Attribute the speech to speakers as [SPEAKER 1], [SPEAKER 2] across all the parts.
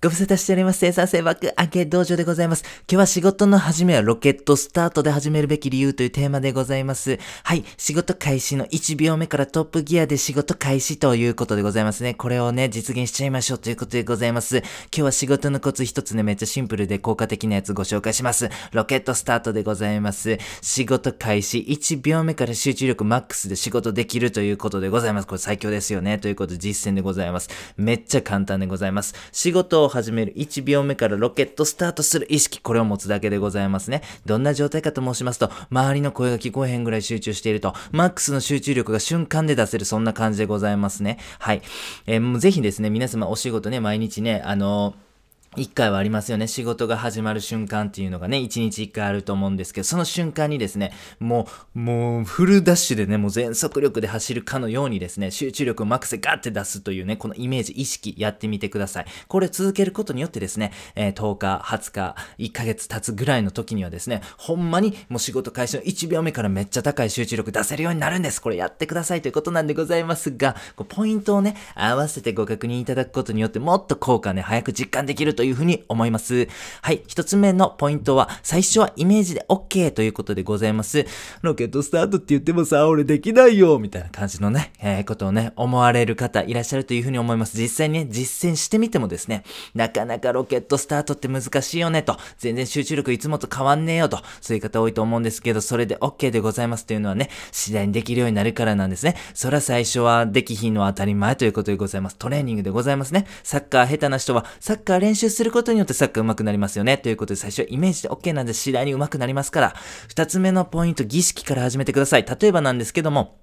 [SPEAKER 1] ご無沙汰しております。生産性爆上げ道場でございます。今日は仕事の始めはロケットスタートで始めるべき理由というテーマでございます。はい。仕事開始の1秒目からトップギアで仕事開始ということでございますね。これをね、実現しちゃいましょうということでございます。今日は仕事のコツ一つね、めっちゃシンプルで効果的なやつご紹介します。ロケットスタートでございます。仕事開始1秒目から集中力マックスで仕事できるということでございます。これ最強ですよね。ということで実践でございます。めっちゃ簡単でございます。仕事を始める1秒目からロケットスタートする意識、これを持つだけでございますね。どんな状態かと申しますと、周りの声が聞こえへんぐらい集中していると、マックスの集中力が瞬間で出せる、そんな感じでございますね。はい。えー、もうぜひですね、皆様お仕事ね、毎日ね、あのー一回はありますよね。仕事が始まる瞬間っていうのがね、一日一回あると思うんですけど、その瞬間にですね、もう、もう、フルダッシュでね、もう全速力で走るかのようにですね、集中力をマックスでガッて出すというね、このイメージ、意識やってみてください。これ続けることによってですね、えー、10日、20日、1ヶ月経つぐらいの時にはですね、ほんまにもう仕事開始の1秒目からめっちゃ高い集中力出せるようになるんです。これやってくださいということなんでございますが、こうポイントをね、合わせてご確認いただくことによってもっと効果ね、早く実感できるというふうに思います。はい。一つ目のポイントは、最初はイメージで OK ということでございます。ロケットスタートって言ってもさ、俺できないよみたいな感じのね、えー、ことをね、思われる方いらっしゃるというふうに思います。実際にね、実践してみてもですね、なかなかロケットスタートって難しいよねと、全然集中力いつもと変わんねえよと、そういう方多いと思うんですけど、それで OK でございますというのはね、次第にできるようになるからなんですね。そら最初はできひんのは当たり前ということでございます。トレーニングでございますね。サッカー下手な人は、サッカー練習することによってサッカー上手くなりますよね。ということで最初はイメージで OK なんで次第に上手くなりますから、二つ目のポイント、儀式から始めてください。例えばなんですけども、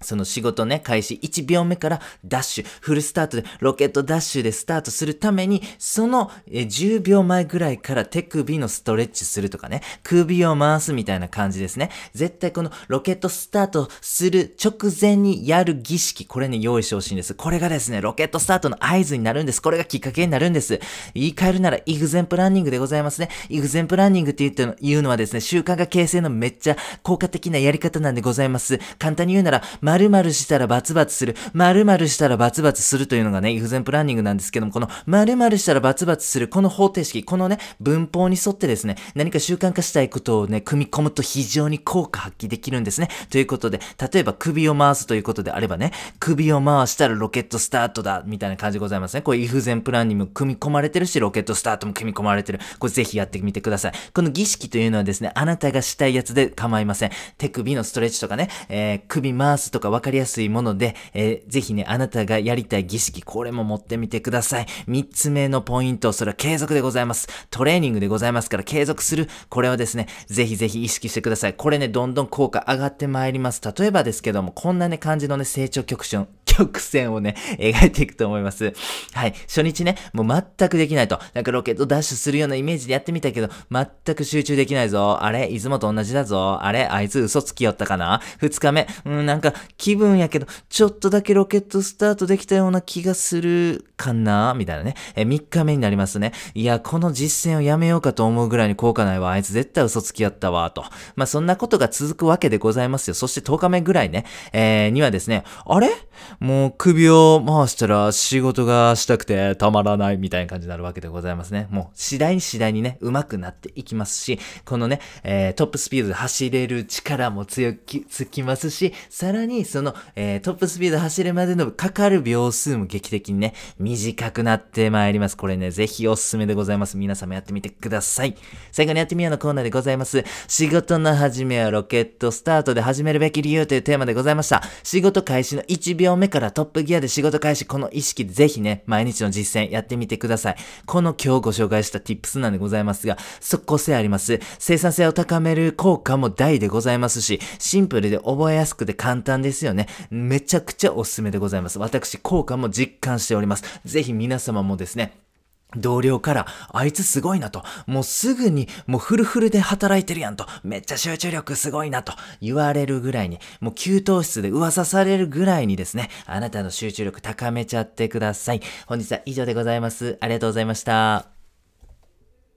[SPEAKER 1] その仕事ね、開始1秒目からダッシュ、フルスタートで、ロケットダッシュでスタートするために、その10秒前ぐらいから手首のストレッチするとかね、首を回すみたいな感じですね。絶対このロケットスタートする直前にやる儀式、これね、用意してほしいんです。これがですね、ロケットスタートの合図になるんです。これがきっかけになるんです。言い換えるなら、イグゼンプランニングでございますね。イグゼンプランニングって言っての言うのはですね、習慣が形成のめっちゃ効果的なやり方なんでございます。簡単に言うなら、〇〇したらバツバツする、〇〇したらバツバツするというのがね、イフゼンプランニングなんですけども、この〇〇したらバツバツする、この方程式、このね、文法に沿ってですね、何か習慣化したいことをね、組み込むと非常に効果発揮できるんですね。ということで、例えば首を回すということであればね、首を回したらロケットスタートだ、みたいな感じでございますね。これイフゼンプランにも組み込まれてるし、ロケットスタートも組み込まれてる。これぜひやってみてください。この儀式というのはですね、あなたがしたいやつで構いません。手首のストレッチとかね、えー、首回すととか分かりやすいもので、えー、ぜひね、あなたがやりたい儀式、これも持ってみてください。3つ目のポイント、それは継続でございます。トレーニングでございますから、継続する。これはですね、ぜひぜひ意識してください。これね、どんどん効果上がってまいります。例えばですけども、こんなね、感じのね、成長曲線、曲線をね、描いていくと思います。はい。初日ね、もう全くできないと。なんかロケットダッシュするようなイメージでやってみたけど、全く集中できないぞ。あれいつもと同じだぞ。あれあいつ嘘つきよったかな二日目。うん、なんか気分やけど、ちょっとだけロケットスタートできたような気がするかなみたいなね。え、3日目になりますね。いや、この実践をやめようかと思うぐらいに効果ないわ。あいつ絶対嘘つきやったわ。と。まあ、そんなことが続くわけでございますよ。そして10日目ぐらいね、えー、にはですね、あれ？もう首を回したら仕事がしたくてたまらないみたいな感じになるわけでございますね。もう次第に次第にね、上手くなっていきますし、このね、えー、トップスピードで走れる力も強き、つきますし、さらにその、えー、トップスピード走るまでのかかる秒数も劇的にね、短くなってまいります。これね、ぜひおすすめでございます。皆様やってみてください。最後にやってみようのコーナーでございます。仕事の始めはロケットスタートで始めるべき理由というテーマでございました。仕事開始の1秒目からからトップギアで仕事開始、この意識でぜひね、毎日の実践やってみてください。この今日ご紹介した tips なんでございますが、即効性あります。生産性を高める効果も大でございますし、シンプルで覚えやすくて簡単ですよね。めちゃくちゃおすすめでございます。私、効果も実感しております。ぜひ皆様もですね、同僚から、あいつすごいなと、もうすぐに、もうフルフルで働いてるやんと、めっちゃ集中力すごいなと言われるぐらいに、もう給湯室で噂されるぐらいにですね、あなたの集中力高めちゃってください。本日は以上でございます。ありがとうございました。